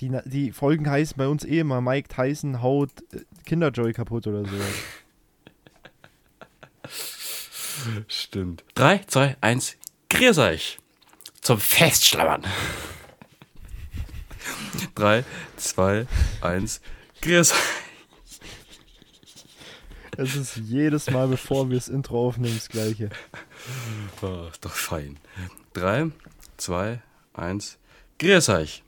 Die, die Folgen heißen bei uns eh immer Mike Tyson haut äh, Kinderjoy kaputt oder so. Stimmt. 3, 2, 1, grüß euch. Zum Festschlammern. 3, 2, 1, grüß euch. Es ist jedes Mal, bevor wir das Intro aufnehmen, das gleiche. Oh, ist doch fein. 3, 2, 1, grüß euch.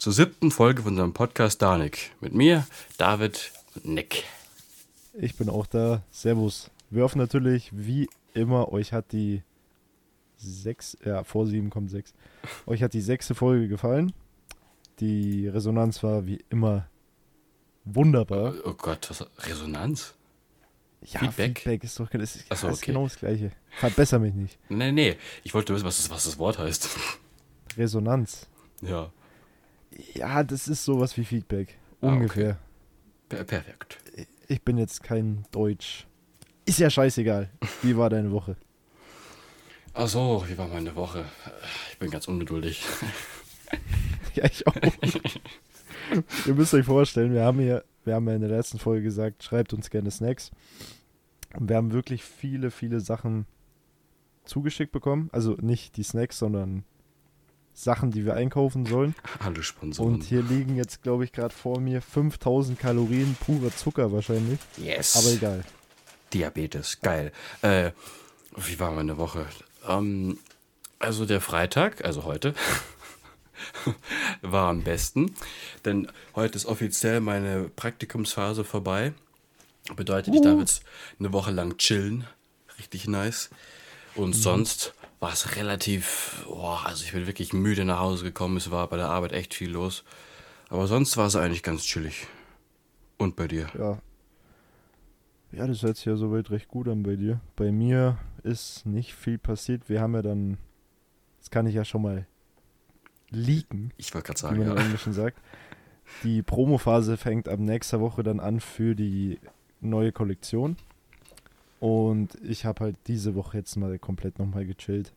Zur siebten Folge von unserem Podcast Danik. Mit mir, David und Nick. Ich bin auch da. Servus. Wir hoffen natürlich, wie immer, euch hat die sechs, ja, vor sieben kommt sechs. Euch hat die sechste Folge gefallen. Die Resonanz war wie immer wunderbar. Oh Gott, was, Resonanz? Ja, Feedback? Feedback ist doch ist, Ach so, das ist okay. genau das gleiche. Verbesser mich nicht. Nee, nee, ich wollte wissen, was das, was das Wort heißt. Resonanz. Ja, Ja, das ist sowas wie Feedback. Ah, okay. Ungefähr. per perfekt. Ich bin jetzt kein Deutsch. Ist ja scheißegal. Wie war deine Woche? Ach so, wie war meine Woche? Ich bin ganz ungeduldig. Ja, ich auch. Ihr müsst euch vorstellen, wir haben hier, wir haben ja in der letzten Folge gesagt, schreibt uns gerne Snacks. Und wir haben wirklich viele, viele Sachen zugeschickt bekommen. Also nicht die Snacks, sondern Sachen, die wir einkaufen sollen. Hallo Sponsoren. Und hier liegen jetzt, glaube ich, gerade vor mir 5000 Kalorien purer Zucker wahrscheinlich. yes. Aber egal. Diabetes, geil. Äh, wie war meine Woche? Ähm, also der Freitag, also heute, war am besten, denn heute ist offiziell meine Praktikumsphase vorbei. Bedeutet, ich darf jetzt eine Woche lang chillen. Richtig nice. Und sonst war es relativ, boah, also ich bin wirklich müde nach Hause gekommen. Es war bei der Arbeit echt viel los. Aber sonst war es eigentlich ganz chillig. Und bei dir? Ja. Ja, das hört sich ja soweit recht gut an bei dir. Bei mir ist nicht viel passiert. Wir haben ja dann, das kann ich ja schon mal leaken, Ich wollte gerade wie sagen, man im ja. Englischen sagt. Die Promophase fängt ab nächster Woche dann an für die neue Kollektion. Und ich habe halt diese Woche jetzt mal komplett nochmal gechillt.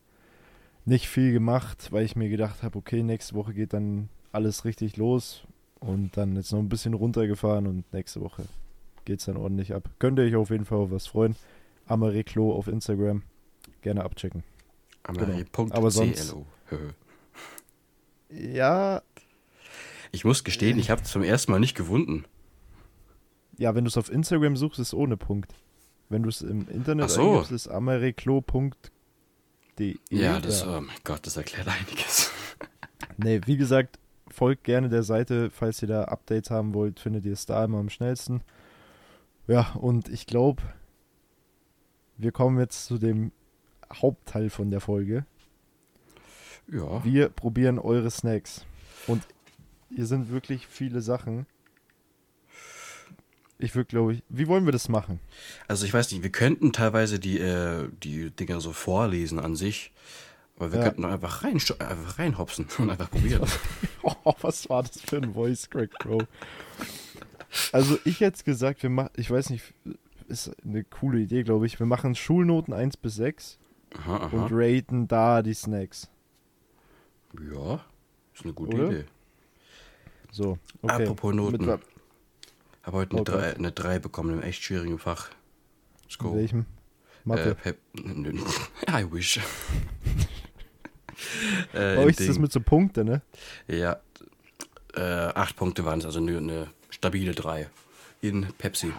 Nicht viel gemacht, weil ich mir gedacht habe, okay, nächste Woche geht dann alles richtig los. Und dann jetzt noch ein bisschen runtergefahren und nächste Woche geht's dann ordentlich ab. Könnt ihr euch auf jeden Fall auf was freuen. Amareklo auf Instagram. Gerne abchecken. Amari.clo. Aber sonst- Ja, Ich muss gestehen, ich habe zum ersten Mal nicht gewunden. Ja, wenn du es auf Instagram suchst, ist ohne Punkt. Wenn du es im Internet Ach so. eingibst, ist amareklo.de. Ja, das, oh mein Gott, das erklärt einiges. Nee, wie gesagt, folgt gerne der Seite, falls ihr da Updates haben wollt, findet ihr es da immer am schnellsten. Ja, und ich glaube, wir kommen jetzt zu dem Hauptteil von der Folge. Ja. Wir probieren eure Snacks. Und hier sind wirklich viele Sachen. Ich würde, glaube ich, wie wollen wir das machen? Also ich weiß nicht, wir könnten teilweise die, äh, die Dinger so vorlesen an sich. Aber wir Ja. könnten einfach, rein, einfach reinhopsen und einfach probieren. Oh, was war das für ein Voice Crack, Bro? Also ich hätte gesagt, wir machen, ich weiß nicht, ist eine coole Idee, glaube ich. Wir machen Schulnoten 1 bis 6 Aha, aha. und raten da die Snacks. Ja, ist eine gute Oder? Idee. So, okay. Apropos Noten. Mit Habe heute eine Oh 3 Gott. eine drei bekommen im echt schwierigen Fach. Let's go. in welchem? Äh, Mathe. Pep, nö, I wish. äh, Bei euch ist das mit so Punkten, ne? Ja, äh, acht Punkte waren es, also eine, eine stabile drei. In Pepsi.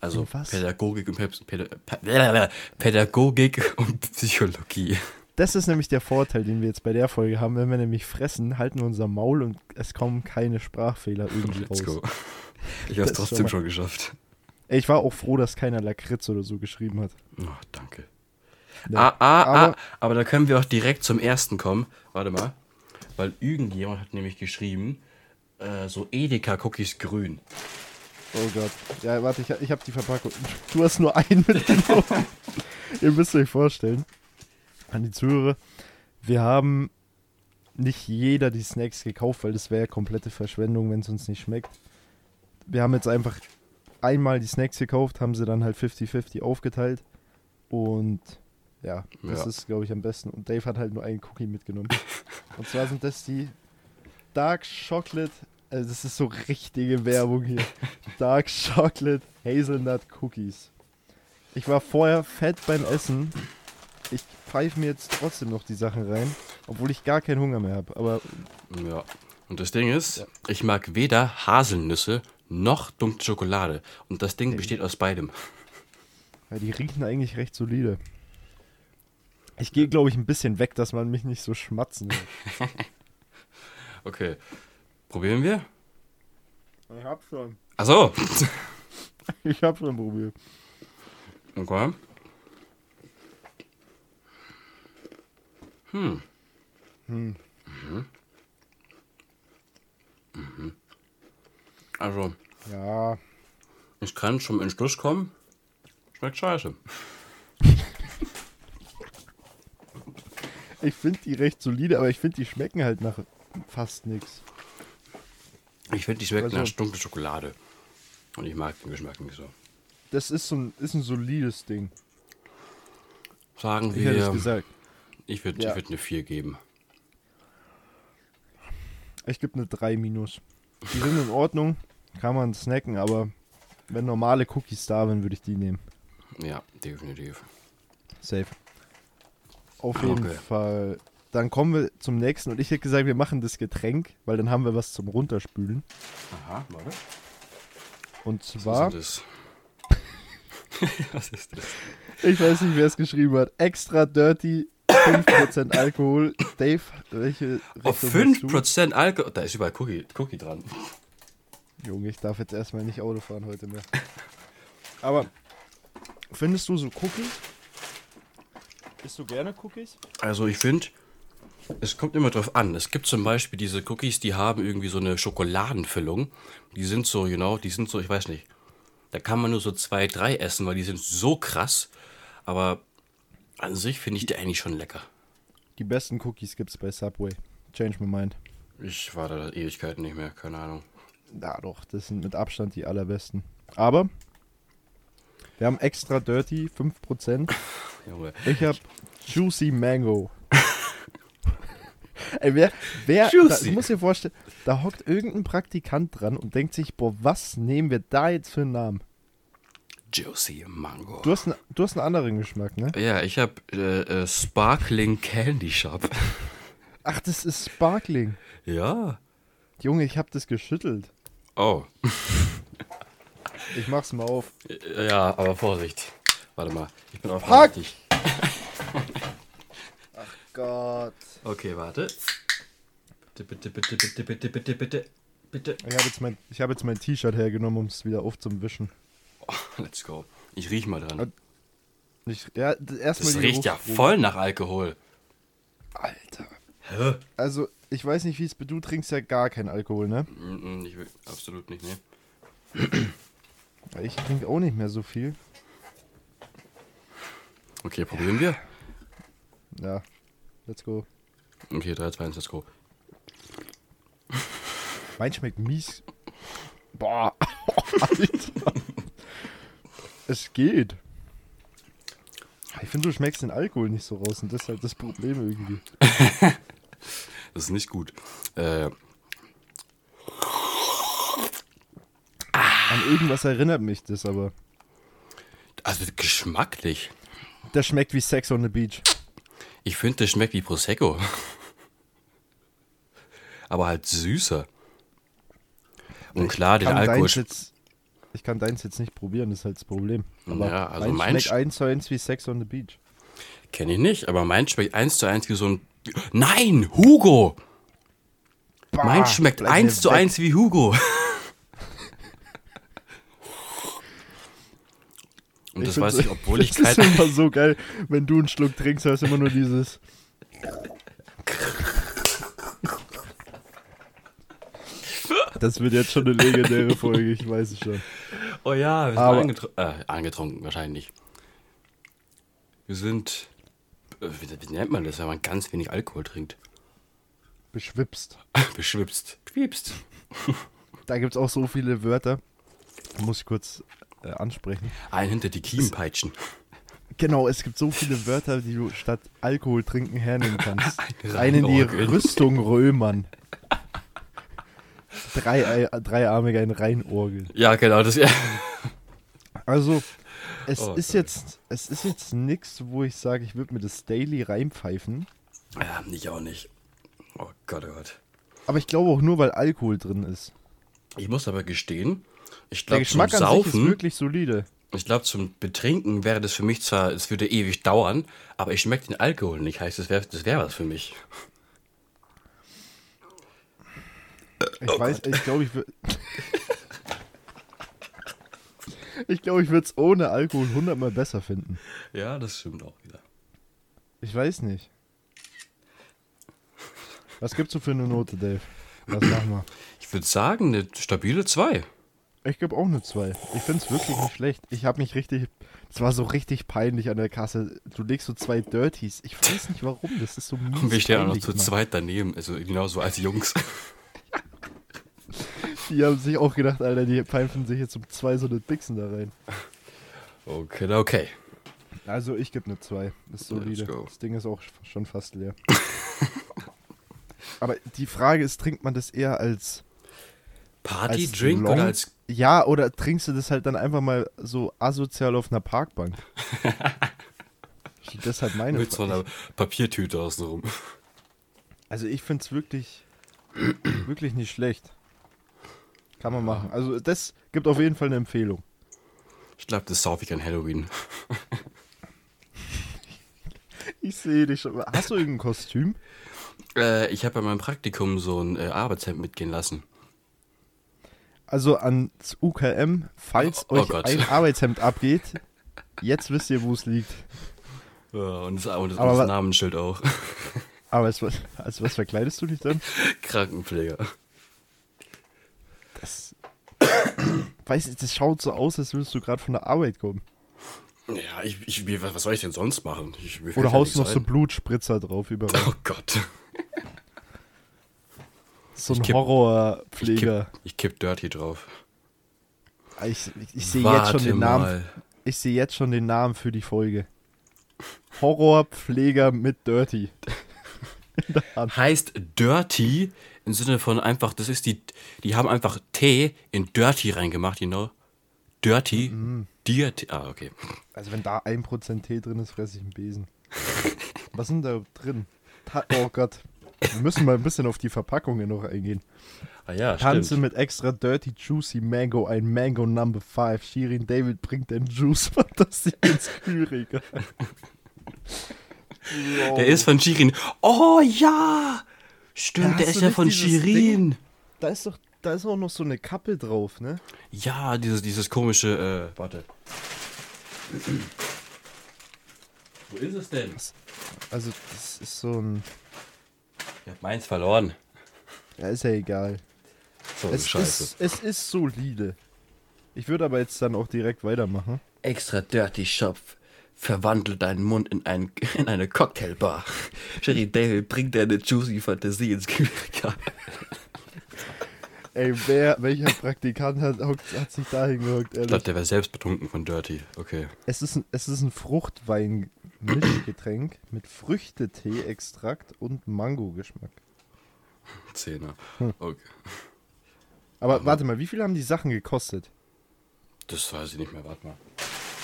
Also? Pädagogik und Pepsi, Päda, Pä- Pädagogik und Psychologie. Das ist nämlich der Vorteil, den wir jetzt bei der Folge haben. Wenn wir nämlich fressen, halten wir unser Maul und es kommen keine Sprachfehler irgendwie raus. Let's go. Ich habe es trotzdem schon schon geschafft. Ich war auch froh, dass keiner Lakritz oder so geschrieben hat. Oh, danke. Nee. Ah, ah, aber, Aber- ah, aber da können wir auch direkt zum ersten kommen. Warte mal. Weil irgendjemand hat nämlich geschrieben, äh, so Edeka-Cookies grün. Oh Gott. Ja, warte, ich, ich habe die Verpackung. Du hast nur einen mitgenommen. Ihr müsst euch vorstellen, an die Zuhörer, wir haben nicht jeder die Snacks gekauft, weil das wäre ja komplette Verschwendung, wenn es uns nicht schmeckt. Wir haben jetzt einfach einmal die Snacks gekauft, haben sie dann halt 50-50 aufgeteilt und ja, das Ja. ist, glaube ich, am besten. Und Dave hat halt nur einen Cookie mitgenommen. und zwar sind das die Dark Chocolate, also das ist so richtige Werbung hier. Dark Chocolate Hazelnut Cookies. Ich war vorher fett beim Essen. Ich pfeife mir jetzt trotzdem noch die Sachen rein, obwohl ich gar keinen Hunger mehr habe. Aber Ja. Und das Ding ist, ich mag weder Haselnüsse noch dunkle Schokolade. Und das Ding besteht aus beidem. ja, die riechen eigentlich recht solide. Ich gehe, glaube ich, ein bisschen weg, dass man mich nicht so schmatzen hört. Okay. Probieren wir? Ich hab schon. Achso. Ich hab schon probiert. Okay. Hm. Hm. Mhm. Mhm. Also, Ja, ich kann zum Entschluss kommen. Schmeckt scheiße. ich finde die recht solide, aber ich finde, die schmecken halt nach fast nichts. Ich finde, die schmeckt Also- nach dunkler Schokolade. Und ich mag den Geschmack nicht so. Das ist so ein, ist ein solides Ding. Sagen Ich hätte es wir, gesagt. Ich würde Ja. ich würd eine 4 geben. Ich gebe eine 3 minus. Die sind in Ordnung, kann man snacken, aber wenn normale Cookies da wären, würde ich die nehmen. Ja, definitiv. Safe. Auf jeden Okay. Fall. Dann kommen wir zum nächsten und ich hätte gesagt, wir machen das Getränk, weil dann haben wir was zum Runterspülen. Aha, warte. Und Was zwar, ist das? Was ist das? ich weiß nicht, wer es geschrieben hat, extra dirty, 5% Alkohol. Dave, welche Auf Richtung du? 5% Alkohol. Da ist überall Cookie, Cookie dran. Junge, ich darf jetzt erstmal nicht Auto fahren heute mehr. Aber findest du so Cookies? Isst du gerne Cookies? Also ich finde, es kommt immer drauf an. Es gibt zum Beispiel diese Cookies, die haben irgendwie so eine Schokoladenfüllung. Die sind so, genau, die sind so, ich weiß nicht. Da kann man nur so zwei, drei essen, weil die sind so krass. Aber an sich finde ich die eigentlich schon lecker. Die besten Cookies gibt's bei Subway. Change my mind. Ich war da Ewigkeiten nicht mehr, keine Ahnung. Ja doch, das sind mit Abstand die allerbesten. Aber wir haben extra dirty, 5%. Junge. Ich habe Juicy Mango. Ey, wer, wer, da, Juicy. du musst dir vorstellen, da hockt irgendein Praktikant dran und denkt sich, boah, was nehmen wir da jetzt für einen Namen? Juicy Mango. Du hast, einen- du hast einen anderen Geschmack, ne? ja, ich habe äh, äh, Sparkling Candy Shop. Ach, das ist Sparkling. ja. Junge, ich hab das geschüttelt. Oh. Ich mach's mal auf. Ja, aber Vorsicht. Warte mal, ich bin Fuck! vorsichtig. Gott. Okay, warte. Bitte, bitte, bitte, bitte, bitte, bitte, bitte, bitte. Ich habe jetzt mein, ich hab jetzt mein T-Shirt hergenommen, um es wieder aufzuwischen. Let's go. Ich riech mal dran. Ich, ja, Das riecht ja voll nach Alkohol. Alter. Hä? Also, ich weiß nicht, wie es du trinkst ja gar keinen Alkohol, ne? Ich will absolut nicht, ne? Ich trinke auch nicht mehr so viel. Okay, probieren wir. Ja. Let's go. Okay, 3, 2, 1, let's go. Mein schmeckt mies. Boah. Alter. Es geht. Ich finde, du schmeckst den Alkohol nicht so raus und das ist halt das Problem irgendwie. Das ist nicht gut. Äh, An irgendwas erinnert mich das aber. also geschmacklich. Das schmeckt wie Sex on the Beach. Ich finde, das schmeckt wie Prosecco. Aber halt süßer. Und klar, den Alkohol. deins jetzt, ich kann deins jetzt nicht probieren, das ist halt das Problem. Aber Ja, also meins mein schmeckt Sch- eins zu eins wie Sex on the Beach. Kenne ich nicht, aber mein schmeckt eins zu eins wie so ein. Nein, Hugo! mein Bah, schmeckt bleib mir eins zu weg. eins wie Hugo. Und das find's- weiß ich, obwohl ich Das kein. ist immer so geil, wenn du einen Schluck trinkst, hörst du immer nur dieses. Das wird jetzt schon eine legendäre Folge, ich weiß es schon. Oh ja, wir sind Aber- angetru äh, angetrunken, wahrscheinlich. Wir sind. äh, Wie, wie nennt man das, wenn man ganz wenig Alkohol trinkt? Beschwipst. Beschwipst. Beschwipst. Da gibt es auch so viele Wörter. Muss ich kurz äh, ansprechen. Ein hinter die Kiemenpeitschen. Genau, es gibt so viele Wörter, die du statt Alkohol trinken hernehmen kannst. Ein Einen die. Rüstung römern. Drei, dreiarmig ein Reinorgel. Ja, genau, das ja. Also, es Oh ist jetzt, es ist jetzt nichts, wo ich sage, ich würde mir das Daily reinpfeifen. Ja, nicht auch nicht. Oh Gott, oh Gott. Aber ich glaube auch nur, weil Alkohol drin ist. Ich muss aber gestehen, ich glaube zum sich ist Saufen, wirklich solide. ich glaube zum Betrinken wäre das für mich zwar, es würde ewig dauern, aber ich schmecke den Alkohol nicht. Heißt, das wäre das wär was für mich. Ich Oh weiß, ich glaube, ich würde. ich glaube, ich würde es ohne Alkohol hundertmal besser finden. Ja, das stimmt auch wieder. Ich weiß nicht. Was gibst du für eine Note, Dave? Was machen wir? Ich würde sagen, eine stabile 2. Ich gebe auch eine 2. Ich finde es wirklich nicht schlecht. Ich habe mich richtig. Es war so richtig peinlich an der Kasse. Du legst so zwei Dirties. Ich weiß nicht warum. Das ist so mies. Und wir stehen auch noch zu zweit daneben, also genauso als Jungs. Die haben sich auch gedacht, Alter, die pfeifen sich jetzt um zwei so eine Bixen da rein. Okay, okay. Also ich gebe eine 2. Ist solide. Das Ding ist auch schon fast leer. Aber die Frage ist, trinkt man das eher als Party-Drink oder als. Ja, oder trinkst du das halt dann einfach mal so asozial auf einer Parkbank? das ist halt meine Mit so Frage. einer Papiertüte außenrum. Also ich finde es wirklich, wirklich nicht schlecht. Kann man machen. Also das gibt auf jeden Fall eine Empfehlung. Ich glaube, das sauf ich an Halloween. Ich sehe dich schon. Hast du irgendein Kostüm? Äh, ich habe bei meinem Praktikum so ein äh, Arbeitshemd mitgehen lassen. Also ans UKM, falls Oh euch Gott. ein Arbeitshemd abgeht, jetzt wisst ihr, wo es liegt. Ja, und das, und das, Aber das Namensschild auch. Aber als, was- als was verkleidest du dich dann? Krankenpfleger. Das, weiß ich, das schaut so aus, als würdest du gerade von der Arbeit kommen. Ja, ich, ich, was soll ich denn sonst machen? Ich, Oder ja haust nichts noch so ein. Blutspritzer drauf überall. Oh Gott. So ein Ich Horrorpfleger. kipp, ich kipp Dirty drauf. Ich, ich, ich sehe jetzt schon den Namen. mal. Ich sehe jetzt schon den Namen für die Folge. Horrorpfleger mit Dirty. Heißt Dirty im Sinne von einfach, das ist die, die haben einfach T in Dirty reingemacht, you know? Dirty, Mhm. Dirty, ah, okay. Also wenn da 1% Tee drin ist, fresse ich einen Besen. Was sind da drin? Ta oh Gott. Wir müssen mal ein bisschen auf die Verpackungen noch eingehen. Ah ja, Tanze mit extra Dirty Juicy Mango, ein Mango Number 5. Shirin David bringt den Juice Fantasie ins Kühlregal. Der ist von Shirin. Oh ja! Stimmt, der ist ja von Shirin. Da ist doch, da ist auch noch so eine Kappe drauf, ne? Ja, dieses, dieses komische, äh, warte. Wo ist es denn? Also das ist so ein, Ich hab meins verloren. ja ist ja egal. So Es Scheiße. ist, es ist solide. Ich würde aber jetzt dann auch direkt weitermachen. Extra Dirty Shop verwandelt deinen Mund in, ein, in eine Cocktailbar. Sherry David bringt deine juicy Fantasie ins Kühlregal. Ey, wer, welcher Praktikant hat, hat sich da hingehockt, Ich ehrlich? glaube, der wäre selbst betrunken von Dirty. Okay. Es ist ein, es ist ein Fruchtwein-Mischgetränk mit Früchtetee-Extrakt und Mango-Geschmack. Zehner. Hm. Okay. Aber warte mal, wie viel haben die Sachen gekostet? Das weiß ich nicht mehr. Warte mal.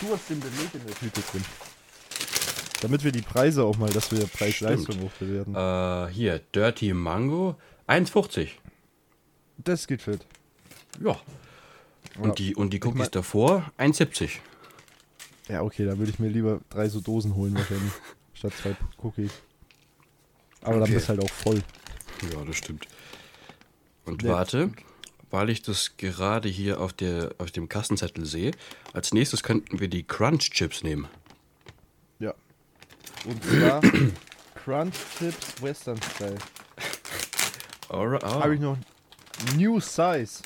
Du hast den Beleg in der Tüte drin. Damit wir die Preise auch mal, dass wir Preis-Leistung auch bewerten. Äh, hier, Dirty Mango. 1,50. Das geht fit. Ja. Und Ja. die, und die Cookies mein- davor 1,70. Ja, okay, da würde ich mir lieber drei so Dosen holen wahrscheinlich. statt zwei Cookies. Aber dann Okay. bist du halt auch voll. Ja, das stimmt. Und Ja. warte, weil ich das gerade hier auf, der, auf dem Kassenzettel sehe, als nächstes könnten wir die Crunch Chips nehmen. Ja. Und zwar Crunch Chips Western Style. Alright, ah, Habe ich noch New Size.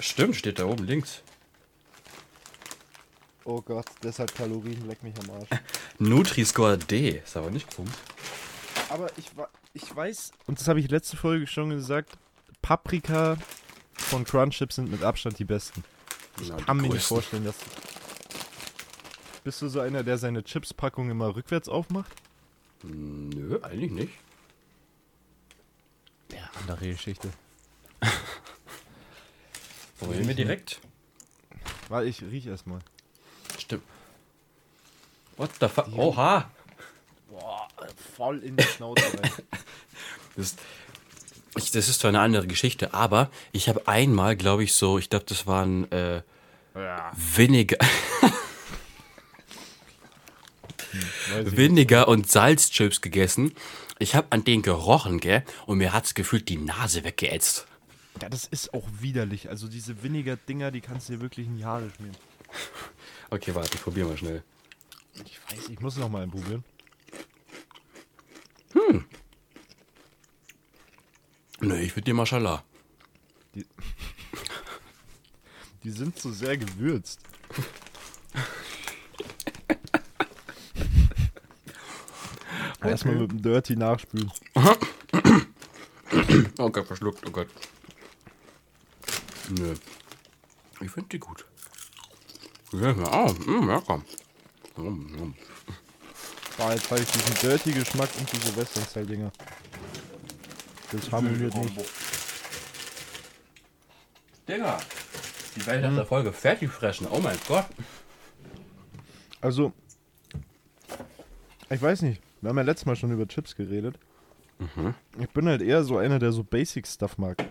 Stimmt, steht da oben links. Oh Gott, das hat Kalorien, leck mich am Arsch. Nutri-Score D. Ist aber nicht Punkt. Aber ich, ich weiß, und das habe ich letzte Folge schon gesagt, Paprika von Crunch Chips sind mit Abstand die besten. Ich Ja, die kann mir nicht vorstellen, dass... Bist du so einer, der seine Chips-Packung immer rückwärts aufmacht? Nö, eigentlich nicht. Ja, andere Geschichte. Wollen wir direkt? Weil ich riech erstmal. Stimmt. What the fuck? Oha! Boah, voll in die Schnauze rein. Das, ich, das ist zwar eine andere Geschichte, aber ich habe einmal, glaube ich, so, ich glaube, das waren äh, Vinegar, ich Vinegar und Salzchips gegessen. Ich habe an denen gerochen, gell? Und mir hat's gefühlt die Nase weggeätzt. Ja, das ist auch widerlich. Also diese Vinegar-Dinger, die kannst du dir wirklich in die Haare schmieren. Okay, warte, ich probiere mal schnell. Ich weiß, ich muss noch mal probieren. Nö, ich würde dir Mashallah. Die sind so sehr gewürzt. Erstmal mit dem Dirty nachspülen. Oh Gott, verschluckt, oh Gott. Nö. Ich finde die gut. Ja, ja, oh, mm, lecker. Mm, mm. Boah, jetzt habe ich diesen Dirty-Geschmack und diese Western-Style-Dinger. Das harmoniert nicht. Digga, die Welt hat der Folge fertig fressen. Oh mein Gott. Also, ich weiß nicht. Wir haben ja letztes Mal schon über Chips geredet. Ich bin halt eher so einer, der so Basic-Stuff mag.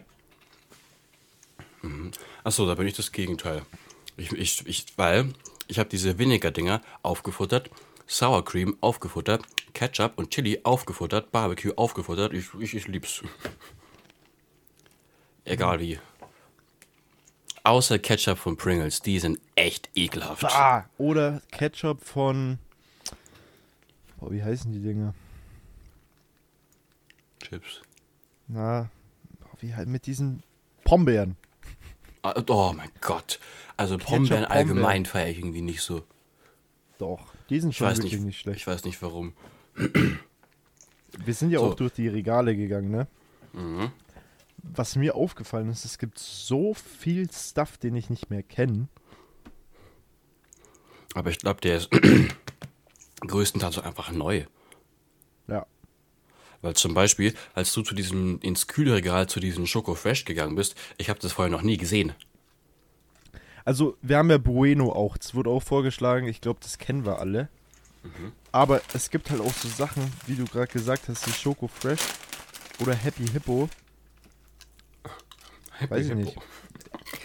Achso, da bin ich das Gegenteil. Ich, ich, ich, weil ich habe diese Vinegar-Dinger aufgefuttert, Sour Cream aufgefuttert, Ketchup und Chili aufgefuttert, Barbecue aufgefuttert. Ich, ich, ich lieb's. Egal wie. Außer Ketchup von Pringles, die sind echt ekelhaft. Ah, oder Ketchup von. Boah, wie heißen die Dinger? Chips. Na, wie halt mit diesen Pombeeren. Ah, Oh mein Gott. Also Ketchup, Pombeeren allgemein feiere ich irgendwie nicht so. Doch, die sind Ich schon weiß wirklich nicht, nicht, schlecht. Ich weiß nicht warum. Wir sind ja So. auch durch die Regale gegangen, ne? Mhm. Was mir aufgefallen ist, es gibt so viel Stuff, den ich nicht mehr kenne. Aber ich glaube, der ist größtenteils einfach neu. Ja. Weil zum Beispiel, als du zu diesem, ins Kühlregal zu diesem Schoko Fresh gegangen bist, ich habe das vorher noch nie gesehen. Also, wir haben ja Bueno auch. Das wurde auch vorgeschlagen. Ich glaube, das kennen wir alle. Aber es gibt halt auch so Sachen, wie du gerade gesagt hast, wie Schoko Fresh oder Happy Hippo. Weiß ich nicht.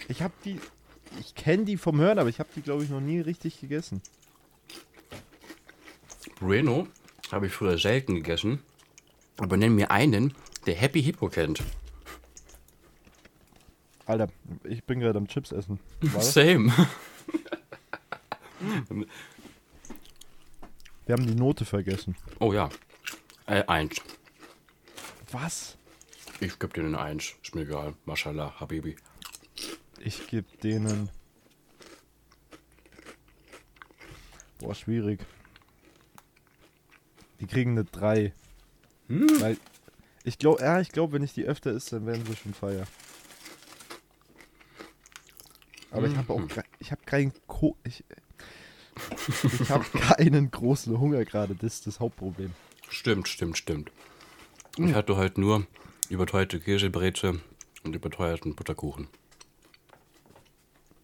Ich habe die. Ich kenne die vom Hören, aber ich habe die, glaube ich, noch nie richtig gegessen. Bueno habe ich früher selten gegessen. Aber nenn mir einen, der Happy Hippo kennt. Alter, ich bin gerade am Chips essen. Same. Wir haben die Note vergessen. Oh ja. Äh, eins. Was? Ich gebe dir eine Eins. Ist mir egal. Mashallah, Habibi. Ich gebe denen. Boah, schwierig. Die kriegen eine 3. Weil ich glaube, ja, ich glaube, wenn ich die öfter esse, dann werden sie schon feier. Aber ich habe auch ich habe keinen Ko ich, ich habe keinen großen Hunger gerade, das ist das Hauptproblem. Stimmt, stimmt, stimmt. Ich hatte heute nur überteuerte Käsebreze und überteuerten Butterkuchen.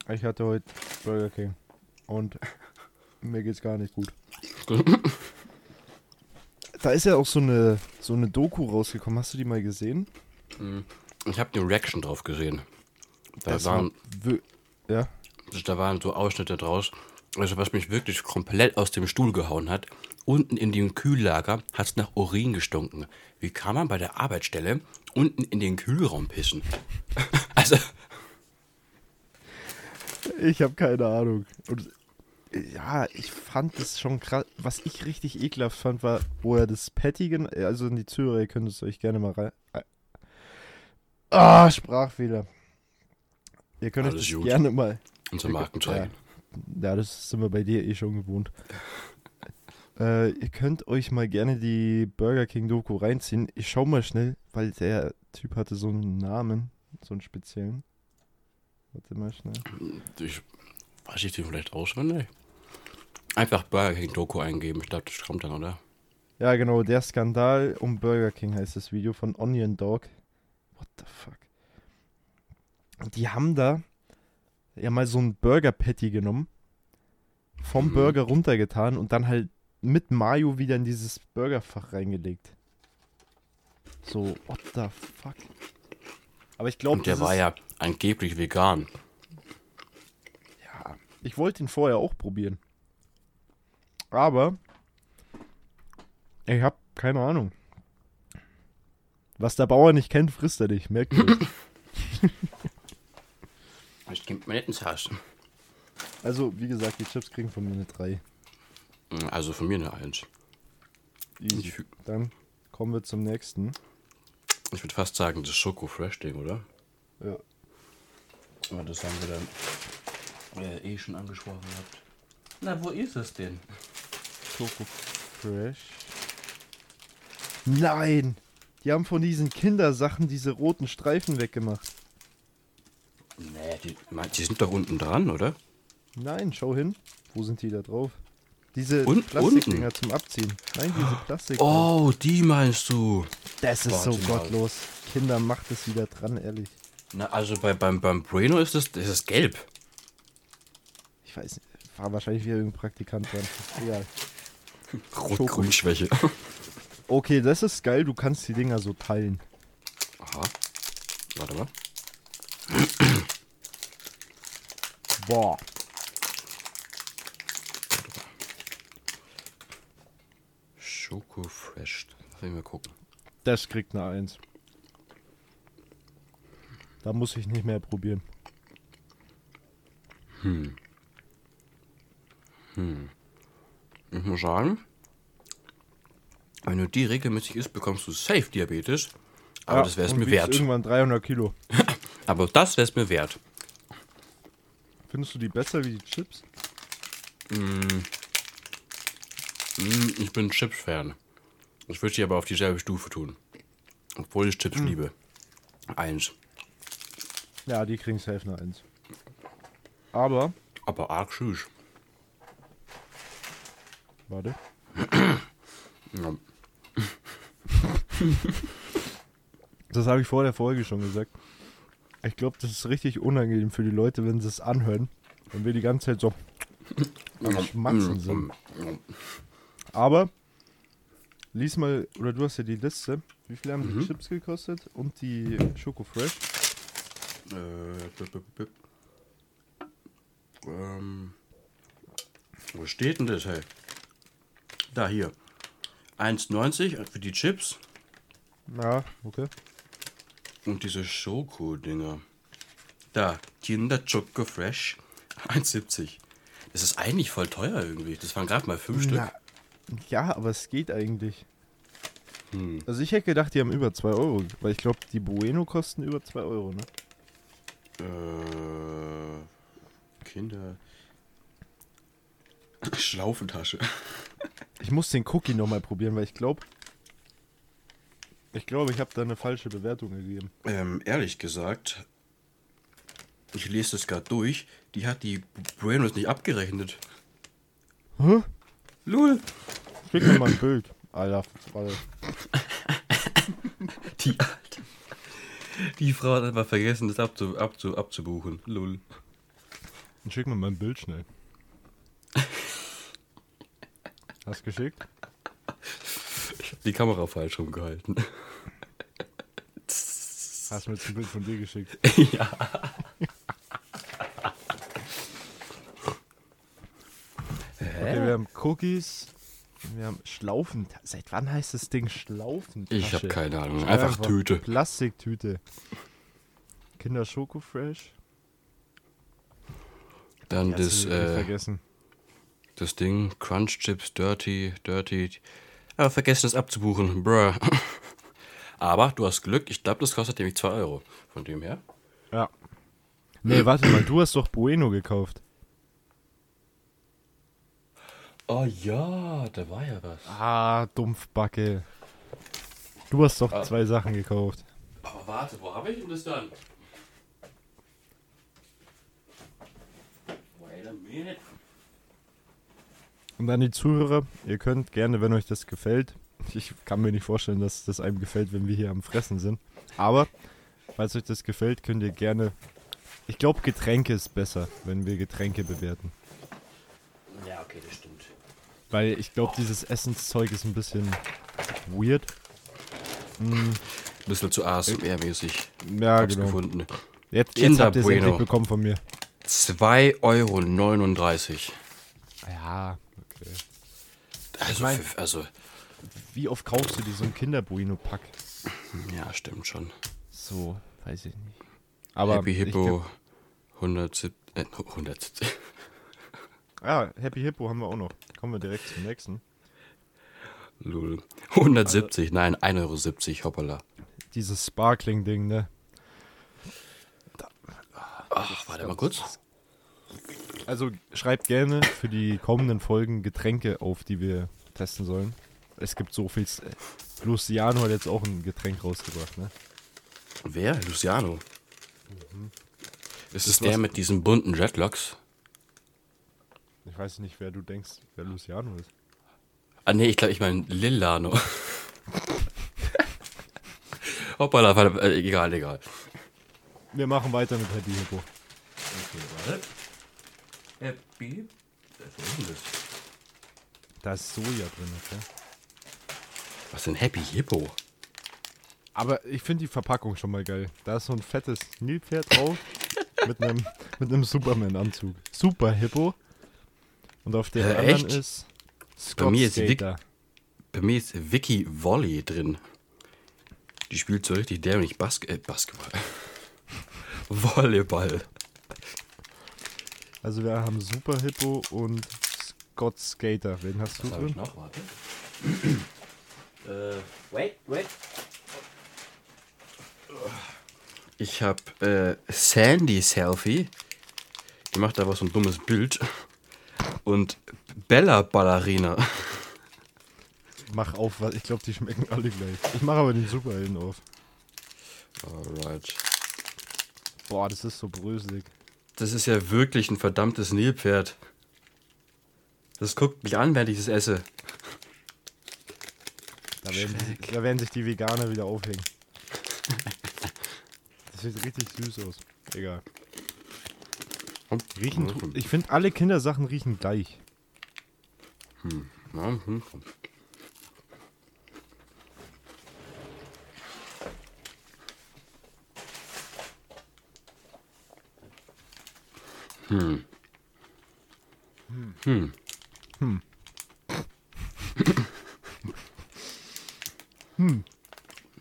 Ich hatte heute Burger King und mir geht's gar nicht gut. Da ist ja auch so eine so eine Doku rausgekommen. Hast du die mal gesehen? Ich habe eine Reaction drauf gesehen. Da Das waren, ja. da waren so Ausschnitte draus. Also was mich wirklich komplett aus dem Stuhl gehauen hat. Unten in dem Kühllager hat es nach Urin gestunken. Wie kann man bei der Arbeitsstelle unten in den Kühlraum pissen? also, Ich habe keine Ahnung. Und ja, ich fand das schon krass. Was ich richtig ekelhaft fand, war, wo er das Patty, gen- also in die Zuhörer, ihr könnt es euch gerne mal rein. Ah, Sprachfehler. Ihr könnt euch Alles das gut. gerne mal. unser Markenzeichen. Ja, das sind wir bei dir eh schon gewohnt. äh, ihr könnt euch mal gerne die Burger King Doku reinziehen. Ich schau mal schnell, weil der Typ hatte so einen Namen, so einen speziellen. Warte mal schnell. Ich weiß ich die vielleicht auswendig? Einfach Burger King Doku eingeben. Ich glaube, das kommt dann, oder? Ja, genau, der Skandal um Burger King heißt das Video von Onion Dog. What the fuck? Die haben da ja mal so ein Burger Patty genommen, vom Mhm. Burger runtergetan und dann halt mit Mayo wieder in dieses Burgerfach reingelegt. So, what the fuck? Aber ich glaube, Und der war ja angeblich vegan. ja, ich wollte ihn vorher auch probieren. Aber ich habe keine Ahnung. Was der Bauer nicht kennt, frisst er nicht. Merkt ihr? Ich gebe mir nicht ins Haus. also, wie gesagt, die Chips kriegen von mir eine 3. Also von mir eine Eins. Easy. Ich, fü- Dann kommen wir zum nächsten. ich würde fast sagen, das Schoko Fresh Ding, oder? Ja. Aber das haben wir dann äh, eh schon angesprochen gehabt. Na, wo ist es denn? Schoko Fresh. Nein! Die haben von diesen Kindersachen diese roten Streifen weggemacht. Die, die sind doch unten dran, oder? Nein, schau hin. Wo sind die da drauf? Diese Und- Plastikdinger zum Abziehen. Nein, diese Plastik. Oh, die meinst du? das ist so warte mal. gottlos. Kinder, macht es wieder dran, ehrlich. Na, also bei, beim, beim Bueno ist es, ist es gelb. Ich weiß nicht. War wahrscheinlich wieder irgendein Praktikant dran. Egal. Rot-Grün-Schwäche. Okay, das ist geil. Du kannst die Dinger so teilen. Aha. Warte mal. Boah. Schoko Fresh. Lass mich mal gucken. Das kriegt eine Eins. Da muss ich nicht mehr probieren. Ich muss sagen, wenn du die regelmäßig isst, bekommst du safe Diabetes. Aber Ja, das wäre es mir wert. Irgendwann 300 Kilo. Aber das wäre es mir wert. Findest du die besser wie die Chips? Mm, ich bin Chips-Fan. Ich würde sie aber auf dieselbe Stufe tun. Obwohl ich Chips liebe. Eins. Ja, die kriegen safe eine Eins. Aber, Aber arg süß. warte. Das habe ich vor der Folge schon gesagt. Ich glaube, das ist richtig unangenehm für die Leute, wenn sie es anhören. Wenn wir die ganze Zeit so am Schmatzen sind. Aber, lies mal, oder du hast ja die Liste. Wie viel haben die Chips gekostet? Und die Schoko Fresh? Äh, bip, bip, bip. Ähm, wo steht denn das, hey? Da, hier. 1,90 für die Chips Ja, okay. Und diese Schoko-Dinger. Da, Kinder Choco Fresh. 1,70. Das ist eigentlich voll teuer irgendwie. Das waren gerade mal fünf Stück. Na, ja, aber es geht eigentlich. Hm. Also ich hätte gedacht, die haben über 2 Euro. Weil ich glaube, die Bueno kosten über 2 Euro, ne? Äh, Kinder. Schlaufentasche. Ich muss den Cookie nochmal probieren, weil ich glaube... Ich glaube, ich habe da eine falsche Bewertung gegeben. Ähm, ehrlich gesagt, ich lese das gerade durch. Die hat die Buenos nicht abgerechnet. Hä? Lul. Schick mir mal ein Bild. Alter, Alter. Die alte. Die Frau hat einfach vergessen, das abzu, abzu, abzubuchen. Lul. Dann schick mir mal ein Bild schnell. Hast geschickt? Ich habe die Kamera falsch rumgehalten. Hast mir jetzt ein Bild von dir geschickt. ja. Okay, wir haben Cookies. Wir haben Schlaufen. Seit wann heißt das Ding Schlaufen? Ich habe keine Ahnung. Einfach Tüte. Plastiktüte. Kinder Schoko Fresh. Dann Ja, das, du äh, vergessen. das Ding, Crunch Chips, Dirty, Dirty. Aber vergessen es abzubuchen. Bruh. Aber du hast Glück. Ich glaube, das kostet nämlich 2 Euro. Von dem her. Ja. Nee, warte mal, du hast doch Bueno gekauft. Oh ja, da war ja was. Ah, Dumpfbacke. Du hast doch Ah. zwei Sachen gekauft. Aber warte, wo habe ich denn das dann? Wait a minute. Und an die Zuhörer, ihr könnt gerne, wenn euch das gefällt, ich kann mir nicht vorstellen, dass das einem gefällt, wenn wir hier am Fressen sind. Aber, falls euch das gefällt, könnt ihr gerne Ich glaube, Getränke ist besser, wenn wir Getränke bewerten. Ja, okay, das stimmt. Weil ich glaube, dieses Essenszeug ist ein bisschen weird. Mm, Bisschen zu ASMR-mäßig. ja, Hab's genau. gefunden. Jetzt, jetzt habt ihr es Bueno. endlich bekommen von mir. 2,39 Euro. Ja, okay. Also, mein- für, also, Wie oft kaufst du dir so ein Kinder-Bueno-Pack? ja, stimmt schon. So, weiß ich nicht. Aber Happy Hippo glaub- 170. Äh, 170. Ah, Happy Hippo haben wir auch noch. Kommen wir direkt zum nächsten. Lul. 170, nein, 1,70 Euro, hoppala. Dieses Sparkling-Ding, ne? Ach, warte mal kurz. Also schreibt gerne für die kommenden Folgen Getränke auf, die wir testen sollen. Es gibt so viel. Luciano hat jetzt auch ein Getränk rausgebracht, ne? Wer? Luciano. Ist es Das der mit diesen bunten Dreadlocks? Ich weiß nicht, wer du denkst, wer Luciano ist. Ah, nee, ich glaube, ich meine Lillano. Hoppala, warte, äh, egal, egal. Wir machen weiter mit Happy Hippo. Okay, warte. Happy. Das? Da ist Soja drin, okay? Was ist denn Happy Hippo? Aber ich finde die Verpackung schon mal geil. Da ist so ein fettes Nilpferd drauf mit einem mit einem Superman-Anzug. Super Hippo. Und auf der Äh, anderen echt? ist Bei Scott mir ist Vic- Skater. Bei mir ist Vicky Volley drin. Die spielt so richtig dämlich Bas äh, Basketball. Volleyball. Also wir haben Super Hippo und Scott Skater. Wen hast du Was ich drin? noch? Warte. Äh, wait, wait. Ich habe äh, Sandy Selfie. Die macht aber so ein dummes Bild. Und Bella Ballerina. Mach auf, was- ich glaube, die schmecken alle gleich. Ich mache aber den Superhelden auf. Alright. Boah, das ist so bröselig. Das ist ja wirklich ein verdammtes Nilpferd. Das guckt mich an, während ich das esse. Da werden, die, da werden sich die Veganer wieder aufhängen. Das sieht richtig süß aus. Egal. Riechen, ich finde, alle Kindersachen riechen gleich. Ja, hm. Hm. Hm. Hm.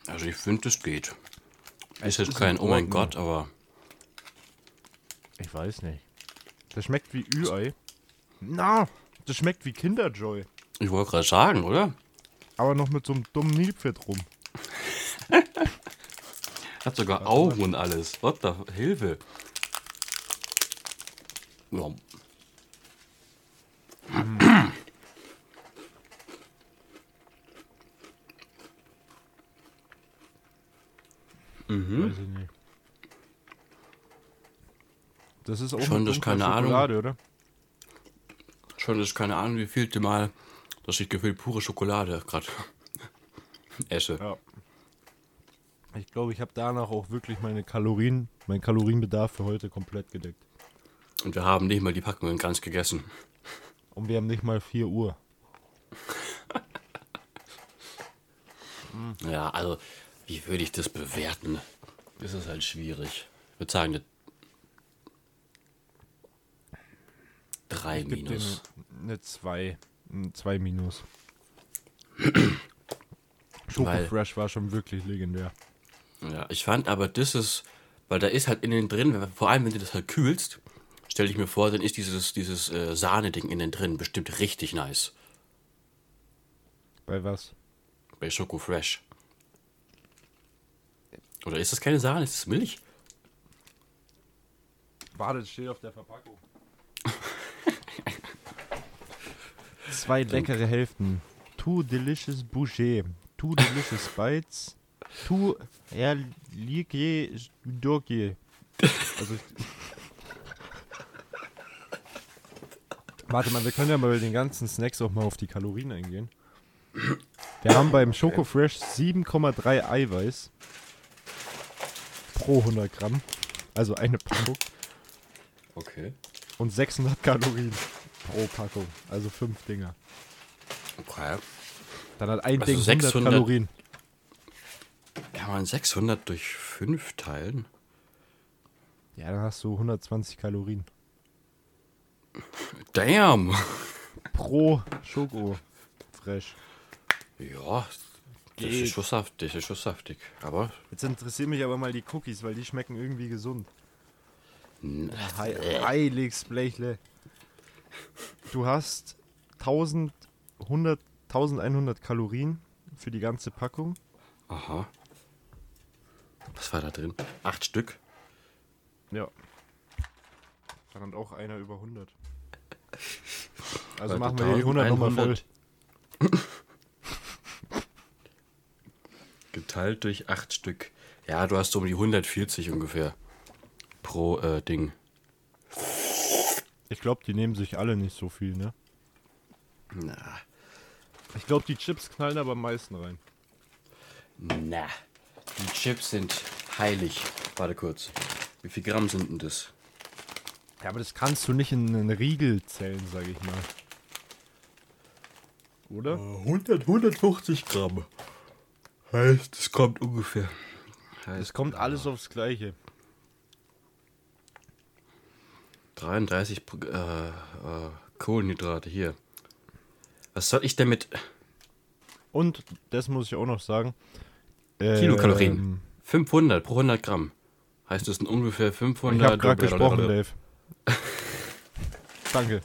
Also ich finde, es geht. Ist jetzt ist kein in Oh mein. Gott, aber Ich weiß nicht. Das schmeckt wie Ü-Ei. Na, das schmeckt wie Kinderjoy. ich wollte gerade sagen, oder? Aber noch mit so einem dummen Nilpferd rum. Hat sogar Augen und alles. What the Hilfe. Ja. Weiß ich nicht. Das ist auch Schon das keine Ahnung. Schokolade, oder? Schon ist keine Ahnung, wie vielte Mal, dass ich gefühlt pure Schokolade gerade esse. Ja. Ich glaube, ich habe danach auch wirklich meine Kalorien, meinen Kalorienbedarf für heute komplett gedeckt. Und wir haben nicht mal die Packungen ganz gegessen. Und wir haben nicht mal 4 Uhr. Ja, also, wie würde ich das bewerten? Das ist halt schwierig. Ich würde sagen, 3 Ich minus. eine 2. Eine 2 minus. Weil- Schoko Fresh war schon wirklich legendär. Ja, ich fand aber, das ist, weil da ist halt innen drin, vor allem wenn du das halt kühlst, stelle ich mir vor, dann ist dieses, dieses äh, Sahne-Ding innen drin bestimmt richtig nice. Bei was? Bei Schoko Fresh. Oder ist das keine Sahne? Ist das Milch? Warte, das steht auf der Verpackung. Zwei leckere Hälften. Two delicious boucher. Two delicious bites. Two erliege dorkie. Also Warte mal, wir können ja mal bei den ganzen Snacks auch mal auf die Kalorien eingehen. Wir haben beim Schoko Fresh 7,3 Eiweiß pro 100 Gramm. Also eine Packung. Okay. Und 600 Kalorien pro Packung. Also fünf Dinger. Okay. Dann hat ein Also Ding 100 600 Kalorien. Kann man 600 durch 5 teilen? Ja, dann hast du 120 Kalorien. Damn! Pro Schoko. Fresh. Ja, das ist schon saftig, das ist schon saftig. Aber Jetzt interessieren mich aber mal die Cookies, weil die schmecken irgendwie gesund. N- Hei Heiligs Blechle. Du hast 1100, 1100 Kalorien für die ganze Packung. aha. Was war da drin? Acht Stück? Ja. Dann hat auch einer über 100. Also Weil machen wir hier die 100 nochmal voll. 1100. Geteilt durch acht Stück. Ja, du hast so um die 140 ungefähr. Pro äh, Ding. Ich glaube, die nehmen sich alle nicht so viel, ne? Na. Ich glaube, die Chips knallen aber am meisten rein. Na. Die Chips sind heilig. Warte kurz. Wie viel Gramm sind denn das? Ja, aber das kannst du nicht in einen Riegel zählen, sage ich mal. Oder? 100, 150 Gramm. Heißt, es kommt ungefähr. Heißt, Es kommt alles aufs Gleiche. 33 Pro- äh, äh, Kohlenhydrate hier. Was soll ich damit? Und, das muss ich auch noch sagen. Kilokalorien. ähm, 500 pro 100 Gramm. Heißt, das sind ungefähr 500. Ich habe gerade gesprochen, Dave. Danke.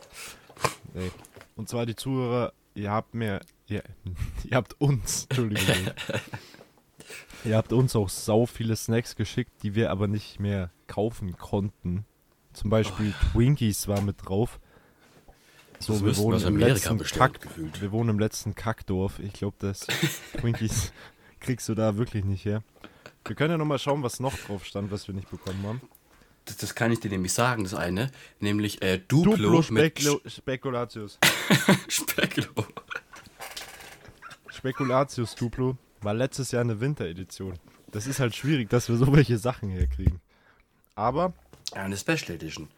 Nee. Und zwar die Zuhörer, ihr habt mir, ihr, ihr habt uns, Entschuldigung. ihr habt uns auch sau viele Snacks geschickt, die wir aber nicht mehr kaufen konnten. Zum Beispiel Twinkies war mit drauf. So, Das wir wohnen im letzten Kack, gefühlt. wir wohnen im letzten Kackdorf. Ich glaube, das Twinkies kriegst du da wirklich nicht her. Wir können ja nochmal schauen, was noch drauf stand, was wir nicht bekommen haben. Das, das kann ich dir nämlich sagen, das eine. Nämlich äh, Duplo, Duplo mit Speklo Spekulatius. Speklo. Spekulatius Duplo war letztes Jahr eine Winteredition. Das ist halt schwierig, dass wir so welche Sachen herkriegen. Aber, eine Special Edition.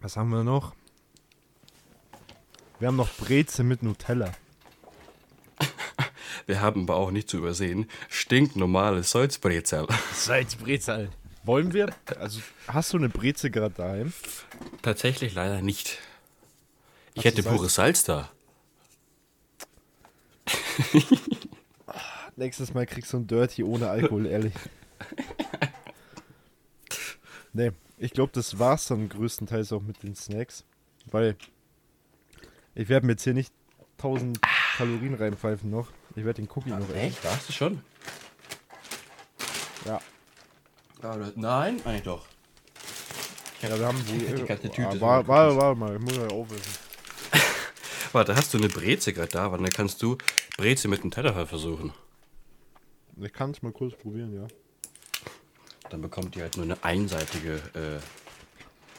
was haben wir noch? Wir haben noch Breze mit Nutella. Wir haben aber auch nicht zu übersehen, stinknormales Salzbrezel. Salzbrezel. Wollen wir? Also, hast du eine Breze gerade daheim? Tatsächlich leider nicht. Ich Hast hätte pures Salz da. Nächstes Mal kriegst du ein Dirty ohne Alkohol, ehrlich. Nee, ich glaube, das war's dann größtenteils auch mit den Snacks. Weil ich werde mir jetzt hier nicht 1000 Kalorien reinpfeifen noch. Ich werde den Cookie noch essen. Warst du schon? Ja. nein, eigentlich doch. Ja, wir haben. Die ganze Tüte Ah, warte, warte, warte mal, ich muss ja aufessen. Warte, hast du eine Breze gerade da? Weil dann kannst du Breze mit einem Teller versuchen. Ich kann es mal kurz probieren, ja. Dann bekommt die halt nur eine einseitige.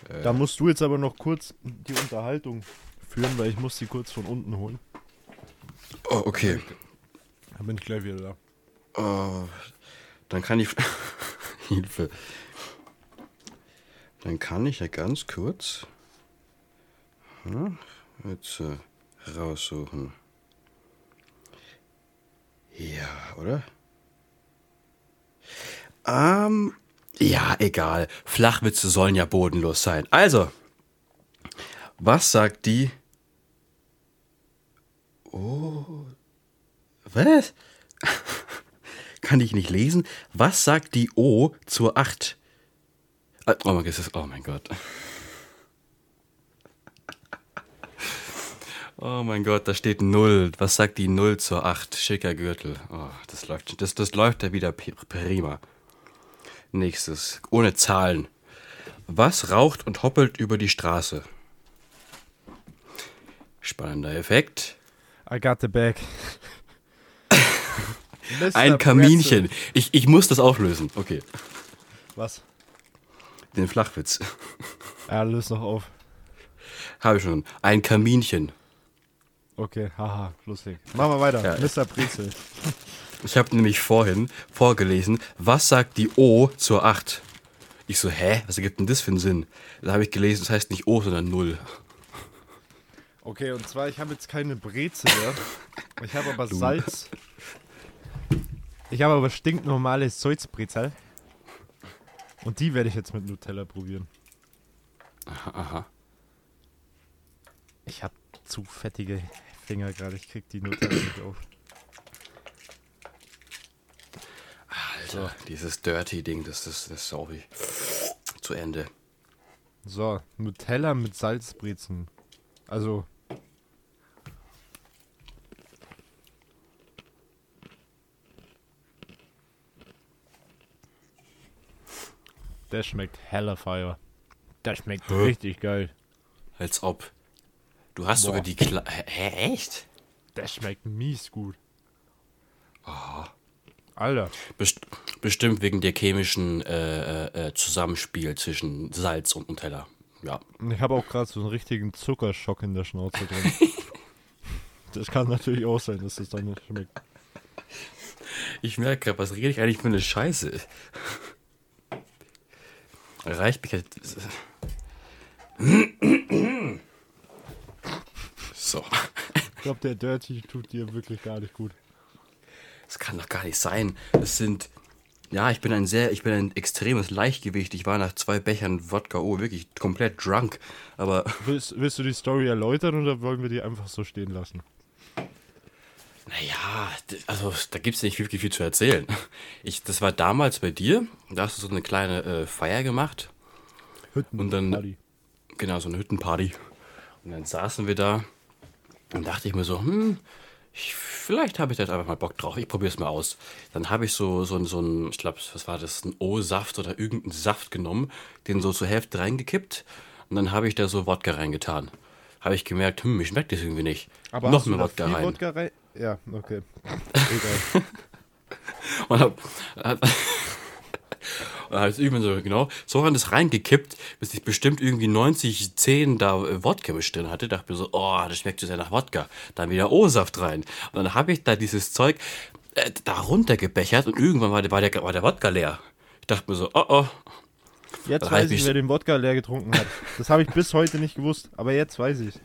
Äh, Da musst du jetzt aber noch kurz die Unterhaltung führen, weil ich muss die kurz von unten holen. oh, okay. Dann bin ich gleich wieder da. Oh, dann kann ich. Hilfe. Dann kann ich ja ganz kurz. Hm, jetzt äh, raussuchen. Ja, oder? Ähm, ja, egal. Flachwitze sollen ja bodenlos sein. Also, was sagt die? Oh. Was? Kann ich nicht lesen. Was sagt die O zur 8? Ah, Oh mein, Gott, oh mein Gott. Oh mein Gott, da steht 0. Was sagt die 0 zur 8? Schicker Gürtel. Oh, das läuft, das, das läuft ja wieder prima. Nächstes. Ohne Zahlen. Was raucht und hoppelt über die Straße? Spannender Effekt. I got the bag. Ein Kaminchen. Ich, ich muss das auflösen. Okay. Was? Den Flachwitz. Ja, löse noch auf. Habe ich schon. Ein Kaminchen. Okay, haha, lustig. Machen wir weiter. Ja. Mr. Brezel. Ich habe nämlich vorhin vorgelesen, was sagt die O zur 8? Ich so, hä? Was ergibt denn das für einen Sinn? Da habe ich gelesen, das heißt nicht O, sondern Null. Okay, und zwar, ich habe jetzt keine Brezel mehr. Ich habe aber Salz. Ich habe aber stinknormales Salzbrezel. Und die werde ich jetzt mit Nutella probieren. Aha, aha. Ich habe zu fettige Finger gerade. Ich krieg die Nutella nicht auf. Alter, dieses Dirty-Ding, das, das, das ist auch wie zu Ende. So, Nutella mit Salzbrezeln. Also. Der schmeckt heller Fire. Der schmeckt Hä? richtig geil. Als ob. Du hast Boah. sogar die Kle Hä, echt? Der schmeckt mies gut. Alter. Best bestimmt wegen der chemischen äh, äh, äh, Zusammenspiel zwischen Salz und Nutella. Ja. Ich habe auch gerade so einen richtigen Zuckerschock in der Schnauze drin. das kann natürlich auch sein, dass es dann nicht schmeckt. Ich merke gerade, was rede ich eigentlich für eine Scheiße? Reicht mich halt. So. Ich glaube, der Dirty tut dir wirklich gar nicht gut. Das kann doch gar nicht sein. Es sind. Ja, ich bin ein sehr, ich bin ein extremes Leichtgewicht. Ich war nach zwei Bechern Wodka, oh, wirklich komplett drunk. Aber Willst, willst du die Story erläutern oder wollen wir die einfach so stehen lassen? Naja, also da gibt es nicht wirklich viel zu erzählen. Ich, das war damals bei dir, da hast du so eine kleine äh, Feier gemacht, Hütten. Und dann- Party. genau, so eine Hüttenparty. Und dann saßen wir da und dachte ich mir so, hm, ich, vielleicht habe ich da jetzt einfach mal Bock drauf, ich probiere es mal aus. Dann habe ich so, so, so ein, ich glaube, was war das, ein O-Saft oder irgendeinen Saft genommen, den so zur Hälfte reingekippt und dann habe ich da so Wodka reingetan. Habe ich gemerkt, hm, mir schmeckt das irgendwie nicht. Aber Noch mehr Wodka rein. Wodka rein? Ja, okay. Egal. Und hab, hab, und hab ich irgendwann so, genau, so hat es reingekippt, bis ich bestimmt irgendwie 90, 10 da äh, Wodka mit drin hatte. Dachte mir so, oh, das schmeckt so sehr nach Wodka. Dann wieder O-Saft rein. Und dann habe ich da dieses Zeug äh, da runtergebechert und irgendwann war der, war, der, war der Wodka leer. Ich dachte mir so, oh, oh. Jetzt Da weiß ich, wer den Wodka leer getrunken hat. Das habe ich bis heute nicht gewusst, aber jetzt weiß ich.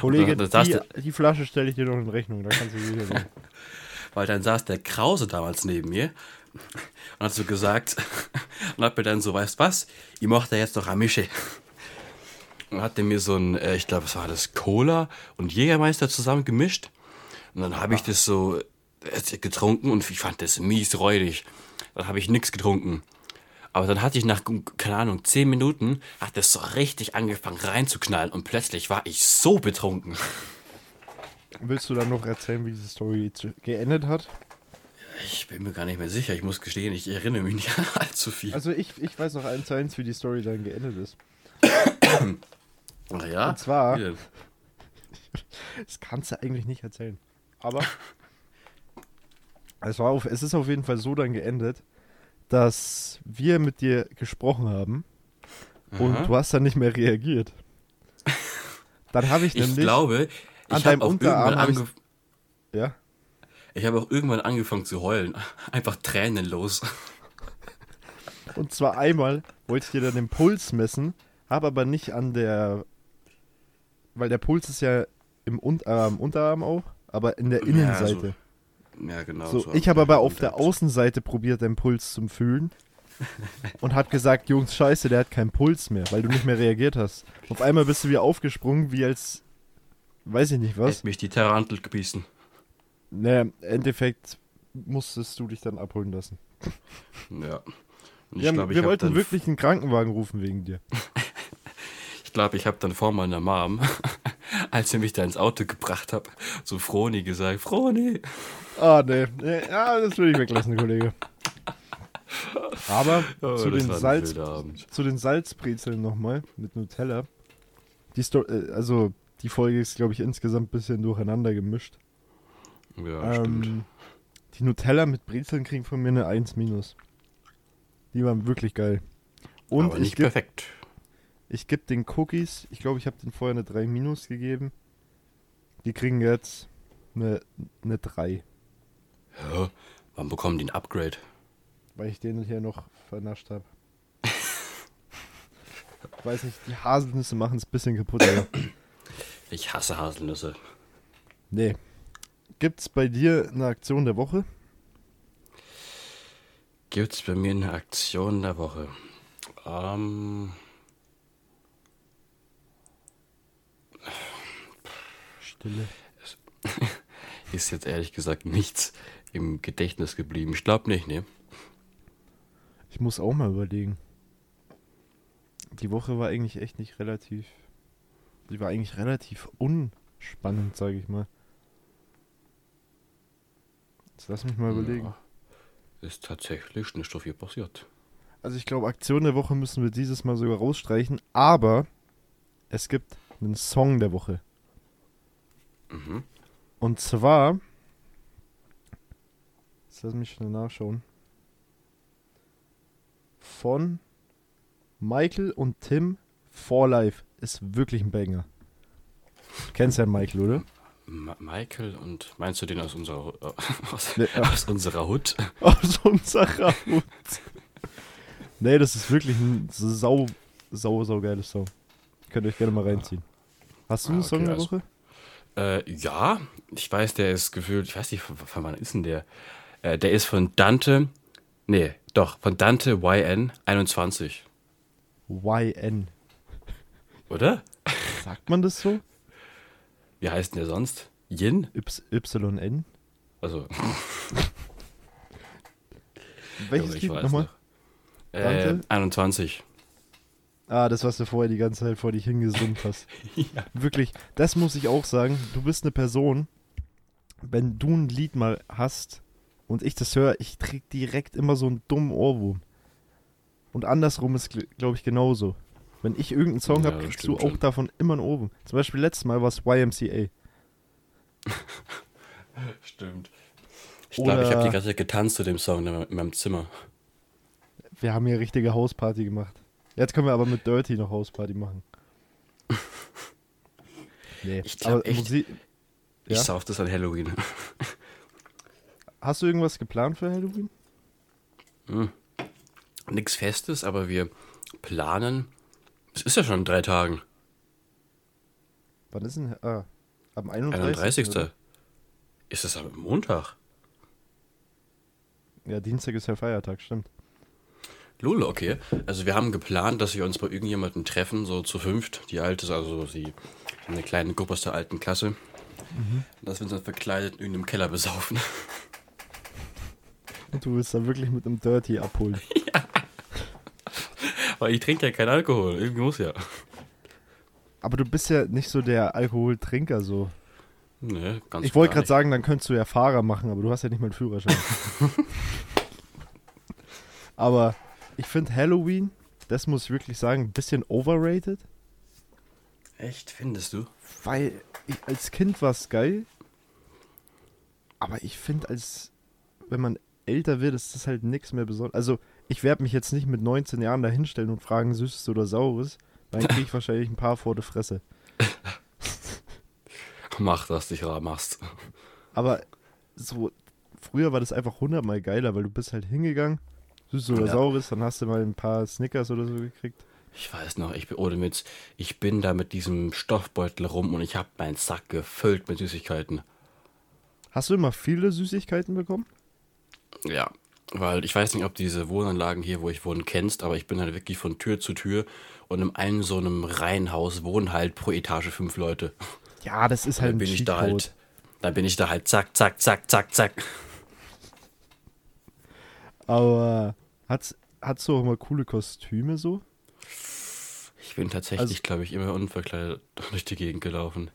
Kollege, Da- da saß die, die Flasche stelle ich dir noch in Rechnung, da kannst du sicher sein. Weil dann saß der Krause damals neben mir und hat so gesagt und hat mir dann so, weißt was, ich mach da jetzt noch eine Mische. Und hat mir so ein, äh, ich glaube, es war das Cola und Jägermeister zusammen gemischt. Und dann habe ich das so äh, getrunken und ich fand das mies räudig. Dann habe ich nichts getrunken. Aber dann hatte ich nach, keine Ahnung, zehn Minuten, hat das so richtig angefangen reinzuknallen und plötzlich war ich so betrunken. Willst du dann noch erzählen, wie diese Story geendet hat? Ich bin mir gar nicht mehr sicher. Ich muss gestehen, ich erinnere mich nicht an allzu viel. Also ich, ich weiß noch eins eins, wie die Story dann geendet ist. Ach ja? Und zwar- denn? Das kannst du eigentlich nicht erzählen. Aber es, war auf, es ist auf jeden Fall so dann geendet, dass wir mit dir gesprochen haben und Aha. du hast dann nicht mehr reagiert. Dann habe ich Ich nämlich... glaube, an ich deinem habe auch, Unterarm hab ich- ja, ich habe auch irgendwann angefangen zu heulen. Einfach tränenlos. und zwar einmal wollte ich dir dann den Puls messen, habe aber nicht an der... Weil der Puls ist ja im Unterarm, Unterarm auch, aber in der Ja, Innenseite. Ja, genau. So, ich habe aber auf der Außenseite probiert, den Puls zu fühlen. Und hab gesagt, Jungs, scheiße, der hat keinen Puls mehr, weil du nicht mehr reagiert hast. Auf einmal bist du wieder aufgesprungen, wie als, weiß ich nicht was. Hätte mich die Tarantel gebissen. Naja, im Endeffekt musstest du dich dann abholen lassen. Ja. Wir, haben, glaub, wir hab wollten wirklich einen Krankenwagen rufen wegen dir. Ich glaube, ich habe dann vor meiner Mom, als sie mich da ins Auto gebracht hat, so Froni gesagt, Froni. Ah, nee. ja, das will ich weglassen, Kollege. Aber Oh, zu, den Salz, zu den Salzbrezeln nochmal mit Nutella. Die Sto äh, also, die Folge ist, glaube ich, insgesamt ein bisschen durcheinander gemischt. Ja, stimmt. Ähm, die Nutella mit Brezeln kriegen von mir eine 1 minus. Die waren wirklich geil. Und Aber ich nicht gebe perfekt. ich geb den Cookies, ich glaube, ich habe den vorher eine 3 minus gegeben. Die kriegen jetzt eine, eine 3, Ja, wann bekommen die ein Upgrade? weil ich den hier noch vernascht habe. Ich weiß nicht, die Haselnüsse machen es ein bisschen kaputt. Ich hasse Haselnüsse. nee. Gibt's bei dir eine Aktion der Woche? Gibt's bei mir eine Aktion der Woche? Ähm, Stille. ist jetzt ehrlich gesagt nichts im Gedächtnis geblieben. Ich glaube nicht, ne? Ich muss auch mal überlegen. Die Woche war eigentlich echt nicht relativ. Die war eigentlich relativ unspannend, sage ich mal. Jetzt lass mich mal überlegen. Ja, ist tatsächlich nicht so viel passiert. Also ich glaube, Aktion der Woche müssen wir dieses Mal sogar rausstreichen, aber es gibt einen Song der Woche. Mhm. Und zwar. Jetzt lass mich schnell nachschauen. Von Michael und Tim For Life. Ist wirklich ein Banger. Du kennst ja Michael, oder? Michael und meinst du den aus unserer äh, aus, Nee, äh, aus unserer Hut? aus unserer Hut. nee, das ist wirklich ein sau, sau, sau geiles Song. Könnt ihr euch gerne mal reinziehen. Hast du Ah, einen okay, Song der also- Woche? Äh, ja, ich weiß, der ist gefühlt, ich weiß nicht, von, von wann ist denn der? Äh, der ist von Dante, nee, doch, von Dante YN 21, YN. oder? Sagt man das so? Wie heißt denn der sonst? Yin? YN? Also, Welches Lied nochmal? noch. Äh, Dante? 21. Ah, das, was du vorher die ganze Zeit vor dich hingesummt hast. Wirklich, das muss ich auch sagen. Du bist eine Person, wenn du ein Lied mal hast und ich das höre, ich krieg direkt immer so einen dummen Ohrwurm. Und andersrum ist, glaube ich, genauso. Wenn ich irgendeinen Song Ja, habe, kriegst du auch schon. davon immer einen Ohrwurm. Zum Beispiel letztes Mal war es YMCA. Stimmt. Ich glaube, ich habe die ganze Zeit getanzt zu dem Song in meinem- in meinem Zimmer. Wir haben hier richtige Hausparty gemacht. Jetzt können wir aber mit Dirty noch Hausparty machen. Nee, Ich glaub aber echt, Musik- Ich Ja? sauf das an Halloween. Hast du irgendwas geplant für Halloween? Nichts Festes, aber wir planen. Es ist ja schon in drei Tagen. Wann ist denn? Ah, am 31. 31. oder? Ist das am Montag? Ja, Dienstag ist ja Feiertag, stimmt. Lolo, okay. Also wir haben geplant, dass wir uns bei irgendjemandem treffen, so zu fünft. Die alte, also die eine kleine Gruppe aus der alten Klasse. Dass wir uns dann verkleidet in irgendeinem Keller besaufen. Und du willst da wirklich mit einem Dirty abholen. Weil ich trinke ja keinen Alkohol. Irgendwie muss ja. Aber du bist ja nicht so der Alkoholtrinker so. Nee, ganz ich wollte gerade sagen, dann könntest du ja Fahrer machen, aber du hast ja nicht mal einen Führerschein. aber ich finde Halloween, das muss ich wirklich sagen, ein bisschen overrated. Echt, findest du? Weil ich, als Kind war es geil. Aber ich finde, als wenn man älter wird, ist das halt nichts mehr besonders. Also, ich werde mich jetzt nicht mit 19 Jahren da hinstellen und fragen, süßes oder saures. Dann kriege ich wahrscheinlich ein paar vor der Fresse. Mach, dass dich rar machst. Aber so, früher war das einfach hundertmal geiler, weil du bist halt hingegangen, süßes oder Ja. saures, dann hast du mal ein paar Snickers oder so gekriegt. Ich weiß noch, ich bin ohne Witz, ich bin da mit diesem Stoffbeutel rum und ich habe meinen Sack gefüllt mit Süßigkeiten. Hast du immer viele Süßigkeiten bekommen? Ja, weil ich weiß nicht, ob diese Wohnanlagen hier, wo ich wohne, kennst, aber ich bin halt wirklich von Tür zu Tür und in einem so einem Reihenhaus wohnen halt pro Etage fünf Leute. Ja, das ist halt Dann ein bin ich da halt, dann bin ich da halt zack, zack, zack, zack, zack. Aber hat's, hat's du auch immer coole Kostüme so? Ich bin tatsächlich, Also- glaube ich, immer unverkleidet durch die Gegend gelaufen.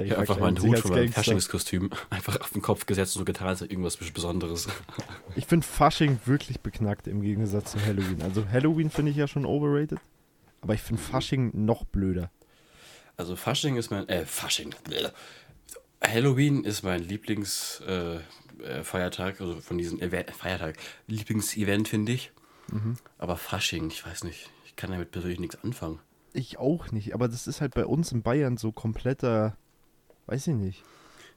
Der Ich habe einfach meinen Hut von meinem. Faschingskostüm einfach auf den Kopf gesetzt und so getan, als irgendwas Besonderes. Ich finde Fasching wirklich beknackt im Gegensatz zu Halloween. Also Halloween finde ich ja schon overrated. Aber ich finde Fasching noch blöder. Also Fasching ist mein, äh, Fasching. Halloween ist mein Lieblingsfeiertag, äh, äh, also von diesen Event, Feiertag, Lieblingsevent finde ich. Mhm. Aber Fasching, ich weiß nicht, ich kann damit persönlich nichts anfangen. Ich auch nicht, aber das ist halt bei uns in Bayern so kompletter, weiß ich nicht.